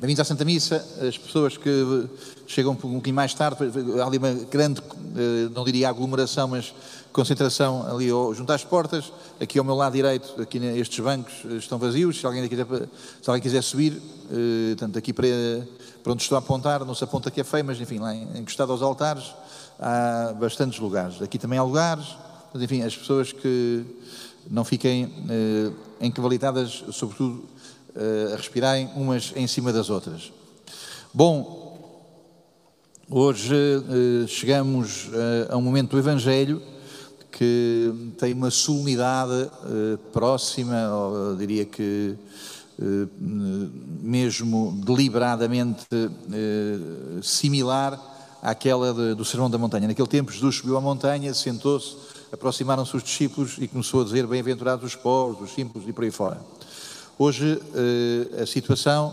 Bem-vindos à Santa Missa. As pessoas que chegam um pouquinho mais tarde, há ali uma grande, eh, não diria aglomeração, mas concentração ali junto às portas. Aqui ao meu lado direito, aqui estes bancos eh, estão vazios. Se alguém quiser, se alguém quiser subir, eh, tanto aqui para, para onde estou a apontar, não se aponta que é feio, mas enfim, lá encostado aos altares, há bastantes lugares. Aqui também há lugares, mas enfim, as pessoas que não fiquem encavalitadas, sobretudo a respirarem umas em cima das outras. Bom, hoje eh, chegamos eh, a um momento do Evangelho que tem uma solenidade eh, próxima, ou diria que mesmo deliberadamente similar àquela do Sermão da Montanha. Naquele tempo, Jesus subiu à montanha, sentou-se, aproximaram-se os discípulos e começou a dizer: Bem-aventurados os pobres, os simples e por aí fora. Hoje, eh, a situação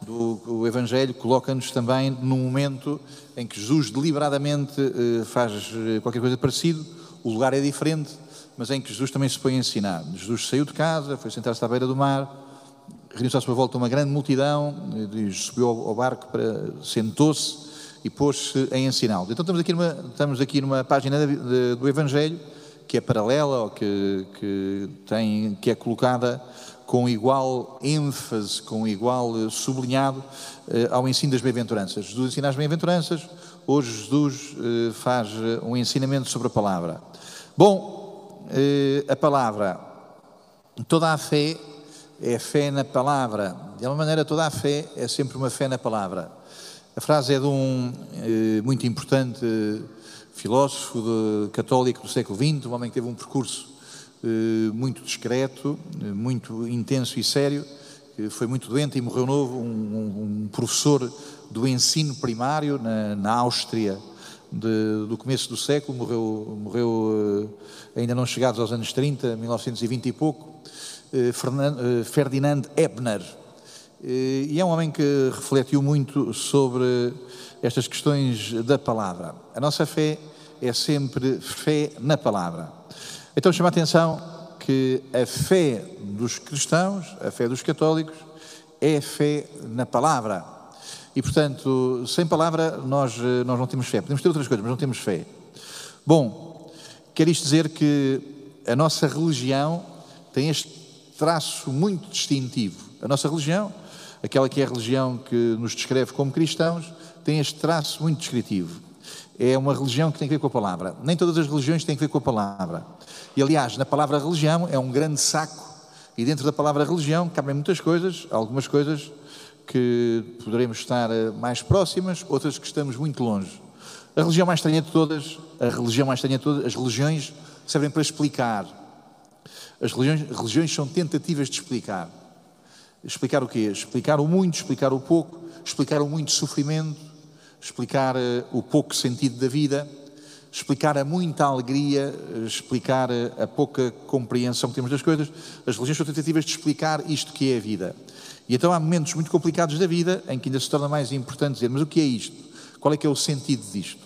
do Evangelho coloca-nos também num momento em que Jesus deliberadamente eh, faz eh, qualquer coisa parecido, o lugar é diferente, mas em que Jesus também se põe a ensinar. Jesus saiu de casa, foi sentar-se à beira do mar, reuniu-se à sua volta uma grande multidão, subiu ao barco, sentou-se e pôs-se a ensiná-los. Então estamos aqui numa, estamos aqui numa página do Evangelho que é paralela, ou que, que, tem, que é colocada com igual ênfase, com igual eh, sublinhado eh, ao ensino das bem-aventuranças. Jesus ensina as bem-aventuranças, hoje Jesus eh, faz um ensinamento sobre a palavra. Bom, a palavra, toda a fé é fé na palavra. De alguma maneira, toda a fé é sempre uma fé na palavra. A frase é de um muito importante filósofo de, católico do século XX, um homem que teve um percurso eh, muito discreto, eh, muito intenso e sério, foi muito doente e morreu novo, um, um professor do ensino primário na, na Áustria de, do começo do século, morreu, morreu eh, ainda não chegados aos anos 30, 1920 e pouco, Ferdinand Ebner. E é um homem que refletiu muito sobre estas questões da palavra. A nossa fé é sempre fé na palavra. Então chama a atenção que a fé dos cristãos, a fé dos católicos, é fé na palavra. E, portanto, sem palavra nós, nós não temos fé. Podemos ter outras coisas, mas não temos fé. Bom, quer isto dizer que a nossa religião tem este traço muito distintivo. A nossa religião, aquela que é a religião que nos descreve como cristãos, tem este traço muito descritivo. É uma religião que tem a ver com a palavra. Nem todas as religiões têm a ver com a palavra. E aliás, na palavra religião é um grande saco, e dentro da palavra religião cabem muitas coisas, algumas coisas que poderemos estar eh, mais próximas, outras que estamos muito longe. A religião mais estranha de todas, a religião mais estranha de todas, as religiões servem para explicar. As religiões, religiões são tentativas de explicar. Explicar o quê? Explicar o muito, explicar o pouco, explicar o muito sofrimento, explicar uh, o pouco sentido da vida explicar a muita alegria, explicar a pouca compreensão que temos das coisas. As religiões são tentativas de explicar isto que é a vida. E então há momentos muito complicados da vida em que ainda se torna mais importante dizer: mas o que é isto? Qual é que é o sentido disto?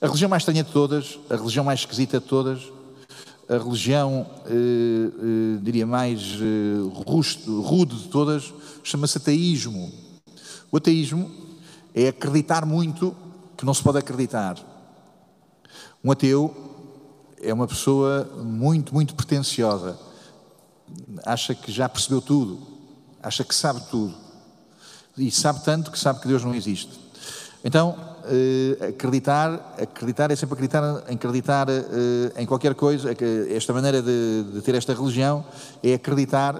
A religião mais estranha de todas, a religião mais esquisita de todas, a religião, eh, eh, diria mais eh, rude de todas, chama-se ateísmo. O ateísmo é acreditar muito que não se pode acreditar. Um ateu é uma pessoa muito, muito pretensiosa. Acha que já percebeu tudo, acha que sabe tudo. E sabe tanto que sabe que Deus não existe. Então, eh, acreditar, acreditar é sempre acreditar, acreditar eh, em qualquer coisa. Esta maneira de, de, ter esta religião é acreditar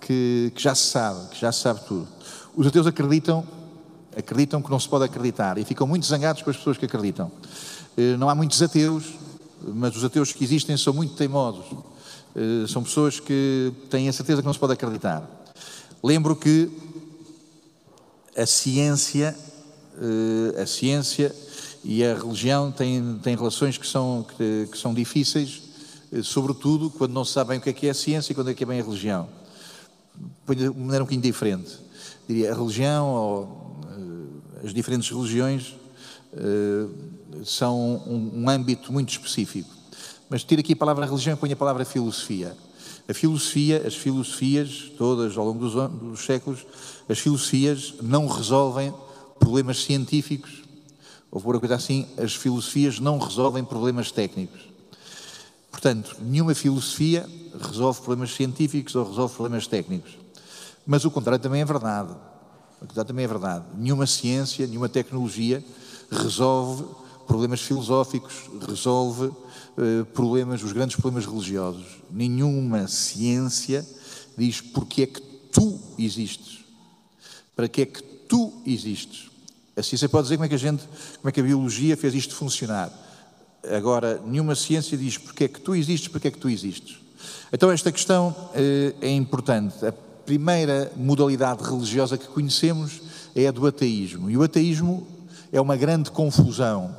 que, que já se sabe, que já se sabe tudo. Os ateus acreditam, acreditam que não se pode acreditar e ficam muito zangados com as pessoas que acreditam. Eh, não há muitos ateus, mas os ateus que existem são muito teimosos. Eh, são pessoas que têm a certeza que não se pode acreditar. Lembro que a ciência, eh, a ciência e a religião têm, têm relações que são, que, que são difíceis, sobretudo quando não se sabe bem o que é que é a ciência e quando é que é bem a religião. De maneira um bocadinho diferente. Diria, a religião ou as diferentes religiões são um, um âmbito muito específico. Mas tiro aqui a palavra religião e ponho a palavra filosofia. A filosofia, as filosofias, todas ao longo dos, dos séculos, as filosofias não resolvem problemas científicos, ou por uma coisa assim, as filosofias não resolvem problemas técnicos. Portanto, nenhuma filosofia resolve problemas científicos ou resolve problemas técnicos. Mas o contrário também é verdade. O contrário também é verdade. Nenhuma ciência, nenhuma tecnologia resolve problemas filosóficos, resolve uh, problemas, os grandes problemas religiosos. Nenhuma ciência diz porque é que tu existes. Para que é que tu existes. A ciência pode dizer como é que a gente, como é que a biologia fez isto funcionar. Agora, nenhuma ciência diz porque é que tu existes, porque é que tu existes. Então, esta questão uh, é importante. A primeira modalidade religiosa que conhecemos é a do ateísmo. E o ateísmo é uma grande confusão.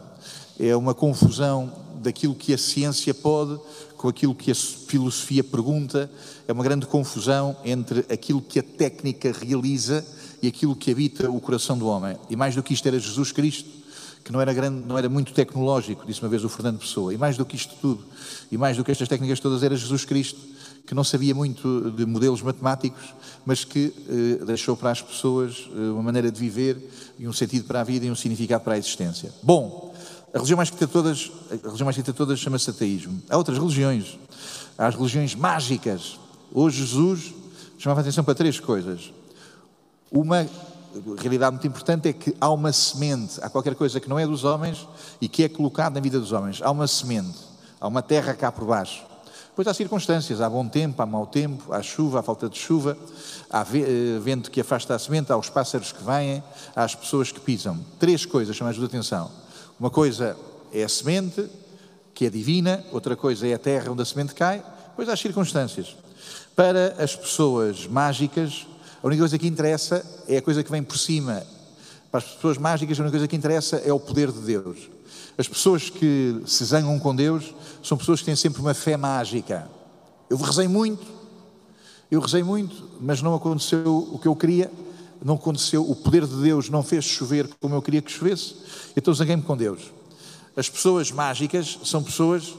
É uma confusão daquilo que a ciência pode com aquilo que a filosofia pergunta. É uma grande confusão entre aquilo que a técnica realiza e aquilo que habita o coração do homem. E mais do que isto era Jesus Cristo, que não era, grande, não era muito tecnológico, disse uma vez o Fernando Pessoa. E mais do que isto tudo, e mais do que estas técnicas todas, era Jesus Cristo, que não sabia muito de modelos matemáticos, mas que eh, deixou para as pessoas eh, uma maneira de viver e um sentido para a vida e um significado para a existência. Bom, a religião mais querida de todas, a religião mais querida todas chama-se ateísmo. Há outras religiões. Há as religiões mágicas. Hoje Jesus chamava a atenção para três coisas. Uma realidade muito importante é que há uma semente, há qualquer coisa que não é dos homens e que é colocada na vida dos homens. Há uma semente, há uma terra cá por baixo. Depois há circunstâncias, há bom tempo, há mau tempo, há chuva, há falta de chuva, há eh, vento que afasta a semente, há os pássaros que vêm, há as pessoas que pisam. Três coisas chamam a atenção. Uma coisa é a semente, que é divina, outra coisa é a terra onde a semente cai, depois há as circunstâncias. Para as pessoas mágicas, a única coisa que interessa é a coisa que vem por cima. Para as pessoas mágicas, a única coisa que interessa é o poder de Deus. As pessoas que se zangam com Deus são pessoas que têm sempre uma fé mágica. Eu rezei muito, eu rezei muito, mas não aconteceu o que eu queria, não aconteceu, o poder de Deus não fez chover como eu queria que chovesse, então zanguei-me com Deus. As pessoas mágicas são pessoas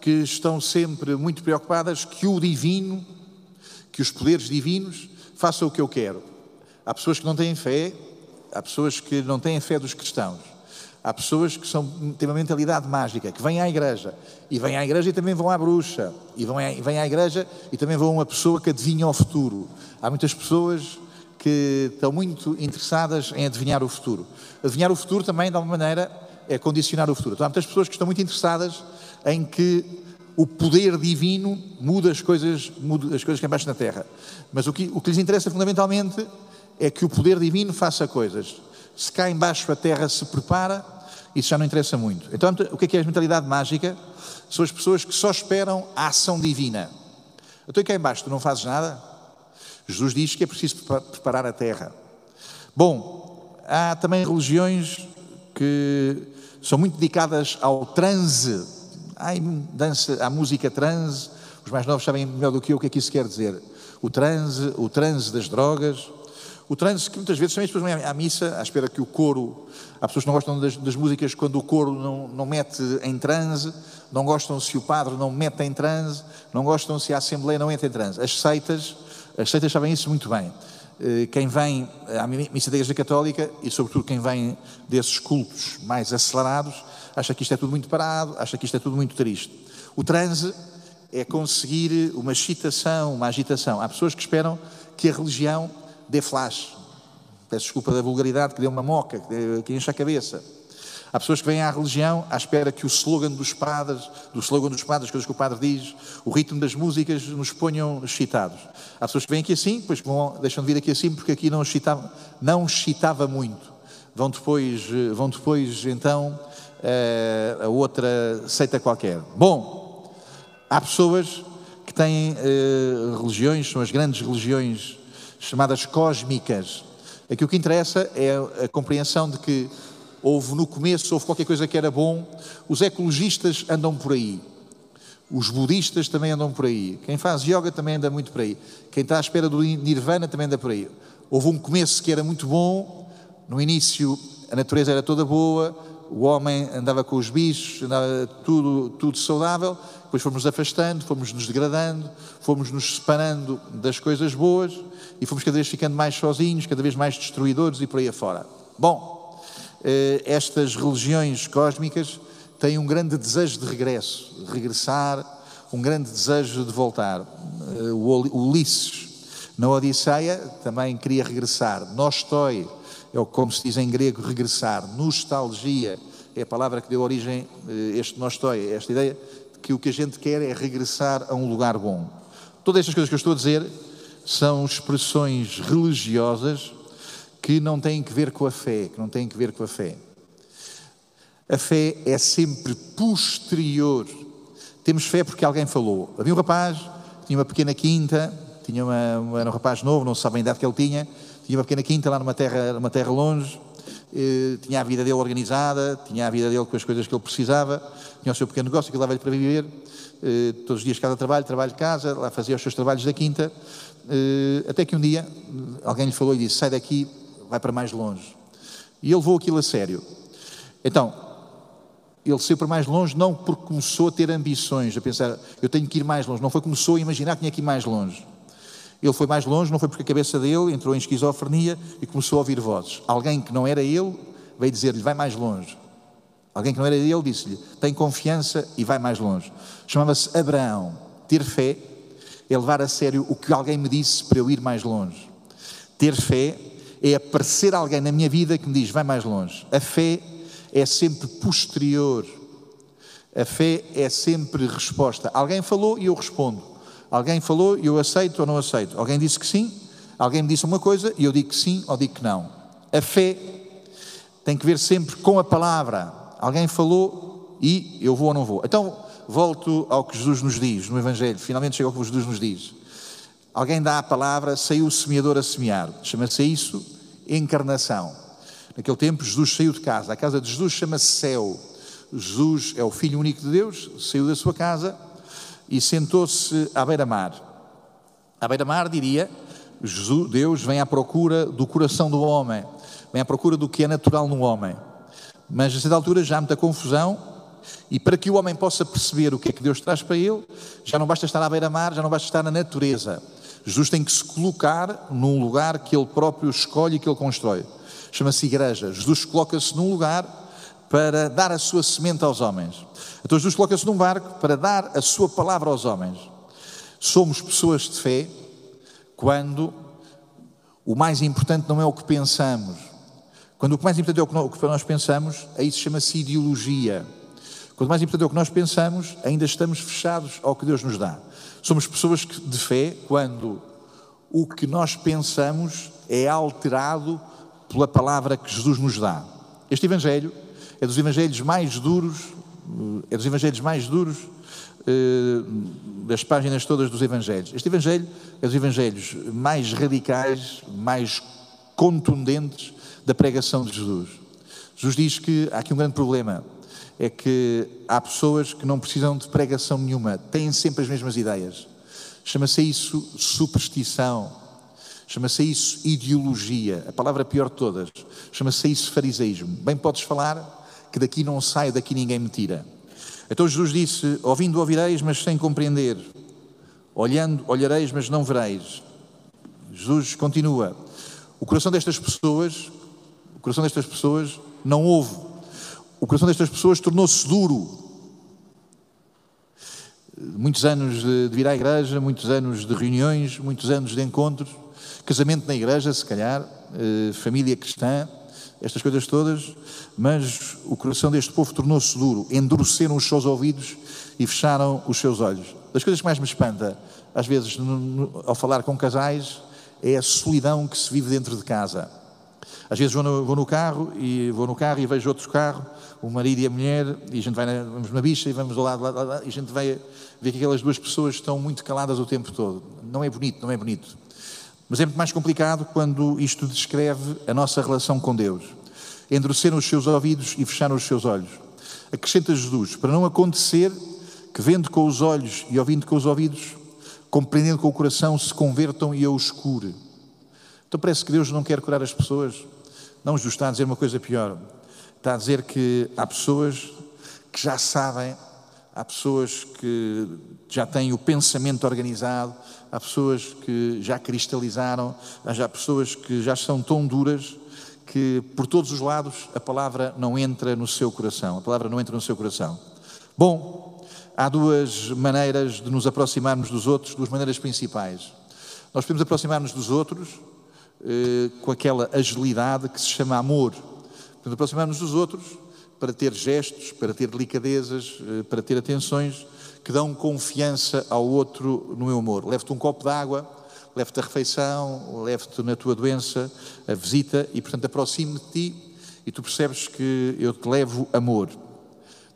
que estão sempre muito preocupadas que o divino, que os poderes divinos façam o que eu quero. Há pessoas que não têm fé, há pessoas que não têm fé dos cristãos. Há pessoas que são, têm uma mentalidade mágica, que vêm à igreja, e vêm à igreja e também vão à bruxa, e vão à, vêm à igreja e também vão a uma pessoa que adivinha o futuro. Há muitas pessoas que estão muito interessadas em adivinhar o futuro. Adivinhar o futuro também, de alguma maneira, é condicionar o futuro. Então, há muitas pessoas que estão muito interessadas em que o poder divino muda as coisas, muda as coisas que embaixo na terra. Mas o que, o que lhes interessa fundamentalmente é que o poder divino faça coisas. Se cá embaixo a terra se prepara, isso já não interessa muito. Então, o que é, que é a mentalidade mágica? São as pessoas que só esperam a ação divina. Então, cá embaixo, tu não fazes nada? Jesus diz que é preciso preparar a terra. Bom, há também religiões que são muito dedicadas ao transe. Há, dança, há música transe, os mais novos sabem melhor do que eu o que é que isso quer dizer. O transe, o transe das drogas, o trânsito, que muitas vezes também as pessoas à missa à espera que o coro. Há pessoas que não gostam das, das, músicas quando o coro não, não mete em transe, não gostam se o padre não mete em transe, não gostam se a Assembleia não entra em transe. As seitas, as seitas sabem isso muito bem. Eh, quem vem à missa da Igreja Católica e, sobretudo, quem vem desses cultos mais acelerados, acha que isto é tudo muito parado, acha que isto é tudo muito triste. O transe é conseguir uma excitação, uma agitação. Há pessoas que esperam que a religião dê flash. Peço desculpa da vulgaridade, que dê uma moca, que, que enche a cabeça. Há pessoas que vêm à religião à espera que o slogan dos padres, do slogan dos padres, as coisas que o padre diz, o ritmo das músicas nos ponham excitados. Há pessoas que vêm aqui assim, depois deixam de vir aqui assim porque aqui não excitava, não excitava muito. Vão depois, vão depois então eh, a outra seita qualquer. Bom, há pessoas que têm eh, religiões, são as grandes religiões chamadas cósmicas. Aqui o que interessa é a compreensão de que houve no começo, houve qualquer coisa que era bom. Os ecologistas andam por aí. Os budistas também andam por aí. Quem faz yoga também anda muito por aí. Quem está à espera do nirvana também anda por aí. Houve um começo que era muito bom. No início a natureza era toda boa. O homem andava com os bichos, andava tudo, tudo saudável, depois fomos afastando, fomos nos degradando, fomos nos separando das coisas boas e fomos cada vez ficando mais sozinhos, cada vez mais destruidores e por aí afora. Bom, eh, estas religiões cósmicas têm um grande desejo de regresso, de regressar, um grande desejo de voltar. Eh, o Ulisses, na Odisseia, também queria regressar. Nostoi, é como se diz em grego, regressar. Nostalgia é a palavra que deu origem a eh, este nostoi, esta ideia de que o que a gente quer é regressar a um lugar bom. Todas estas coisas que eu estou a dizer são expressões religiosas que não têm que ver com a fé, que não têm que ver com a fé. A fé é sempre posterior. Temos fé porque alguém falou. Havia um rapaz tinha uma pequena quinta, tinha uma, era um rapaz novo, não se sabe a idade que ele tinha, tinha uma pequena quinta lá numa terra, numa terra longe, eh, tinha a vida dele organizada, tinha a vida dele com as coisas que ele precisava, tinha o seu pequeno negócio que dava-lhe para viver, eh, todos os dias casa trabalho, trabalho casa, lá fazia os seus trabalhos da quinta, eh, até que um dia alguém lhe falou e disse: sai daqui, vai para mais longe. E ele levou aquilo a sério. Então, ele saiu para mais longe não porque começou a ter ambições, a pensar, eu tenho que ir mais longe, não foi começou a imaginar que tinha que ir mais longe. Ele foi mais longe, não foi porque a cabeça dele entrou em esquizofrenia e começou a ouvir vozes. Alguém que não era ele veio dizer-lhe: vai mais longe. Alguém que não era ele disse-lhe: tem confiança e vai mais longe. Chamava-se Abraão. Ter fé é levar a sério o que alguém me disse para eu ir mais longe. Ter fé é aparecer alguém na minha vida que me diz: vai mais longe. A fé é sempre posterior. A fé é sempre resposta. Alguém falou e eu respondo. Alguém falou e eu aceito ou não aceito. Alguém disse que sim, alguém me disse uma coisa e eu digo que sim ou digo que não. A fé tem que ver sempre com a palavra. Alguém falou e eu vou ou não vou. Então, volto ao que Jesus nos diz no Evangelho. Finalmente chega ao que Jesus nos diz. Alguém dá a palavra, saiu o semeador a semear. Chama-se isso encarnação. Naquele tempo, Jesus saiu de casa. A casa de Jesus chama-se céu. Jesus é o Filho único de Deus, saiu da sua casa e sentou-se à beira-mar. À beira-mar, diria, Jesus, Deus vem à procura do coração do homem, vem à procura do que é natural no homem. Mas a certa altura já há muita confusão, e para que o homem possa perceber o que é que Deus traz para ele, já não basta estar à beira-mar, já não basta estar na natureza. Jesus tem que se colocar num lugar que ele próprio escolhe e que ele constrói. Chama-se igreja. Jesus coloca-se num lugar para dar a sua semente aos homens. Então Jesus coloca-se num barco para dar a sua palavra aos homens. Somos pessoas de fé quando o mais importante não é o que pensamos. Quando o mais importante é o que nós pensamos, aí se chama-se ideologia. Quando o mais importante é o que nós pensamos, ainda estamos fechados ao que Deus nos dá. Somos pessoas de fé quando o que nós pensamos é alterado pela palavra que Jesus nos dá. Este Evangelho é dos Evangelhos mais duros é dos evangelhos mais duros eh, das páginas todas dos evangelhos. Este evangelho é dos evangelhos mais radicais, mais contundentes da pregação de Jesus. Jesus diz que há aqui um grande problema, é que há pessoas que não precisam de pregação nenhuma, têm sempre as mesmas ideias. Chama-se isso superstição, chama-se isso ideologia, a palavra pior de todas, chama-se isso fariseísmo. Bem podes falar que daqui não saio, daqui ninguém me tira. Então Jesus disse: Ouvindo ouvireis, mas sem compreender. Olhando, olhareis, mas não vereis. Jesus continua. O coração destas pessoas, o coração destas pessoas não ouve. O coração destas pessoas tornou-se duro. Muitos anos de, de vir à igreja, muitos anos de reuniões, muitos anos de encontros, casamento na igreja, se calhar, eh, família cristã, estas coisas todas, mas o coração deste povo tornou-se duro, endureceram os seus ouvidos e fecharam os seus olhos. Das coisas que mais me espanta, às vezes, no, no, ao falar com casais, é a solidão que se vive dentro de casa. Às vezes vou no, vou no, carro e vou no carro e vejo outro carro, o marido e a mulher, e a gente vai na, vamos na bicha e vamos do lado, lado, lado, e a gente vai ver que aquelas duas pessoas estão muito caladas o tempo todo. Não é bonito, não é bonito. Mas é muito mais complicado quando isto descreve a nossa relação com Deus. Endureceram os seus ouvidos e fecharam os seus olhos. Acrescenta Jesus, para não acontecer que vendo com os olhos e ouvindo com os ouvidos, compreendendo com o coração, se convertam e eu os cure. Então parece que Deus não quer curar as pessoas. Não, Jesus está a dizer uma coisa pior. Está a dizer que há pessoas que já sabem, há pessoas que já têm o pensamento organizado, há pessoas que já cristalizaram, há pessoas que já são tão duras que por todos os lados a palavra não entra no seu coração. A palavra não entra no seu coração. Bom, há duas maneiras de nos aproximarmos dos outros, duas maneiras principais. Nós podemos aproximar-nos dos outros eh, com aquela agilidade que se chama amor. Podemos aproximar-nos dos outros para ter gestos, para ter delicadezas, eh, para ter atenções que dão confiança ao outro no meu amor. Levo-te um copo de água, levo-te a refeição, levo-te na tua doença, a visita e, portanto, aproximo-me de ti e tu percebes que eu te levo amor.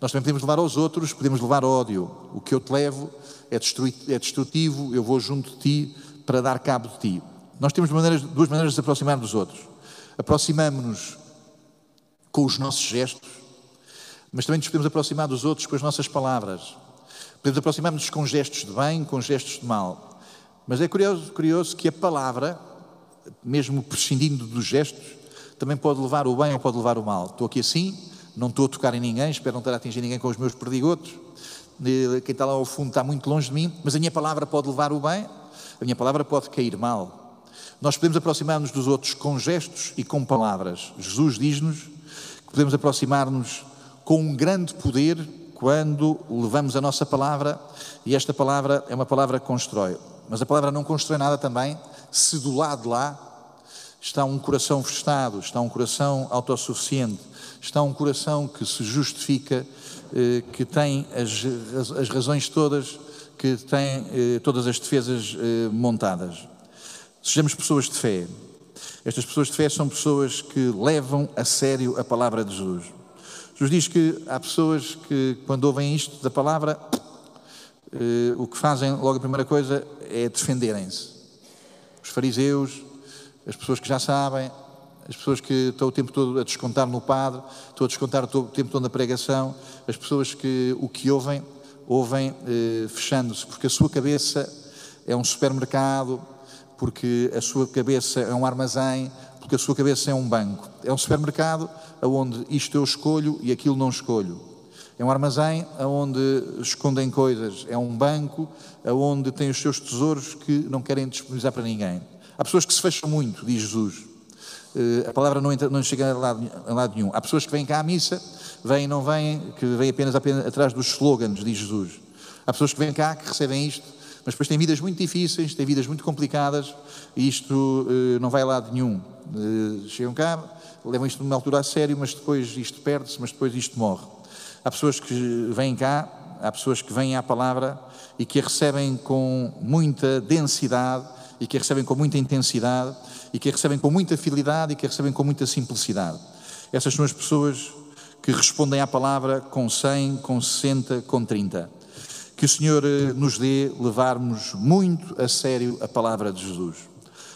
Nós também podemos levar aos outros, podemos levar ódio. O que eu te levo é, é destrutivo, eu vou junto de ti para dar cabo de ti. Nós temos maneiras, duas maneiras de nos aproximar dos outros. Aproximamos-nos com os nossos gestos, mas também nos podemos aproximar dos outros com as nossas palavras. Podemos aproximar-nos com gestos de bem, com gestos de mal. Mas é curioso, curioso que a palavra, mesmo prescindindo dos gestos, também pode levar o bem ou pode levar o mal. Estou aqui assim, não estou a tocar em ninguém, espero não estar a atingir ninguém com os meus perdigotos. Quem está lá ao fundo está muito longe de mim, mas a minha palavra pode levar o bem, a minha palavra pode cair mal. Nós podemos aproximar-nos dos outros com gestos e com palavras. Jesus diz-nos que podemos aproximar-nos com um grande poder quando levamos a nossa palavra e esta palavra é uma palavra que constrói. Mas a palavra não constrói nada também se do lado de lá está um coração festado, está um coração autossuficiente, está um coração que se justifica, eh, que tem as, as razões todas, que tem eh, todas as defesas eh, montadas. Sejamos pessoas de fé. Estas pessoas de fé são pessoas que levam a sério a palavra de Jesus. Jesus diz que há pessoas que, quando ouvem isto da palavra, eh, o que fazem logo a primeira coisa é defenderem-se. Os fariseus, as pessoas que já sabem, as pessoas que estão o tempo todo a descontar no padre, estão a descontar o tempo todo na pregação, as pessoas que o que ouvem, ouvem eh, fechando-se, porque a sua cabeça é um supermercado, porque a sua cabeça é um armazém, porque a sua cabeça é um banco. É um supermercado onde isto eu escolho e aquilo não escolho. É um armazém onde escondem coisas. É um banco onde tem os seus tesouros que não querem disponibilizar para ninguém. Há pessoas que se fecham muito, diz Jesus. Eh, a palavra não, entra, não chega a lado, a lado nenhum. Há pessoas que vêm cá à missa, vêm não vêm, que vêm apenas, apenas atrás dos slogans, diz Jesus. Há pessoas que vêm cá, que recebem isto, mas depois têm vidas muito difíceis, têm vidas muito complicadas e isto uh, não vai a lado nenhum. Uh, chegam cá, levam isto numa altura a sério, mas depois isto perde-se, mas depois isto morre. Há pessoas que vêm cá, há pessoas que vêm à palavra e que a recebem com muita densidade e que a recebem com muita intensidade e que a recebem com muita fidelidade e que a recebem com muita simplicidade. Essas são as pessoas que respondem à palavra com 100, com 60, com 30. Que o Senhor eh, nos dê levarmos muito a sério a palavra de Jesus.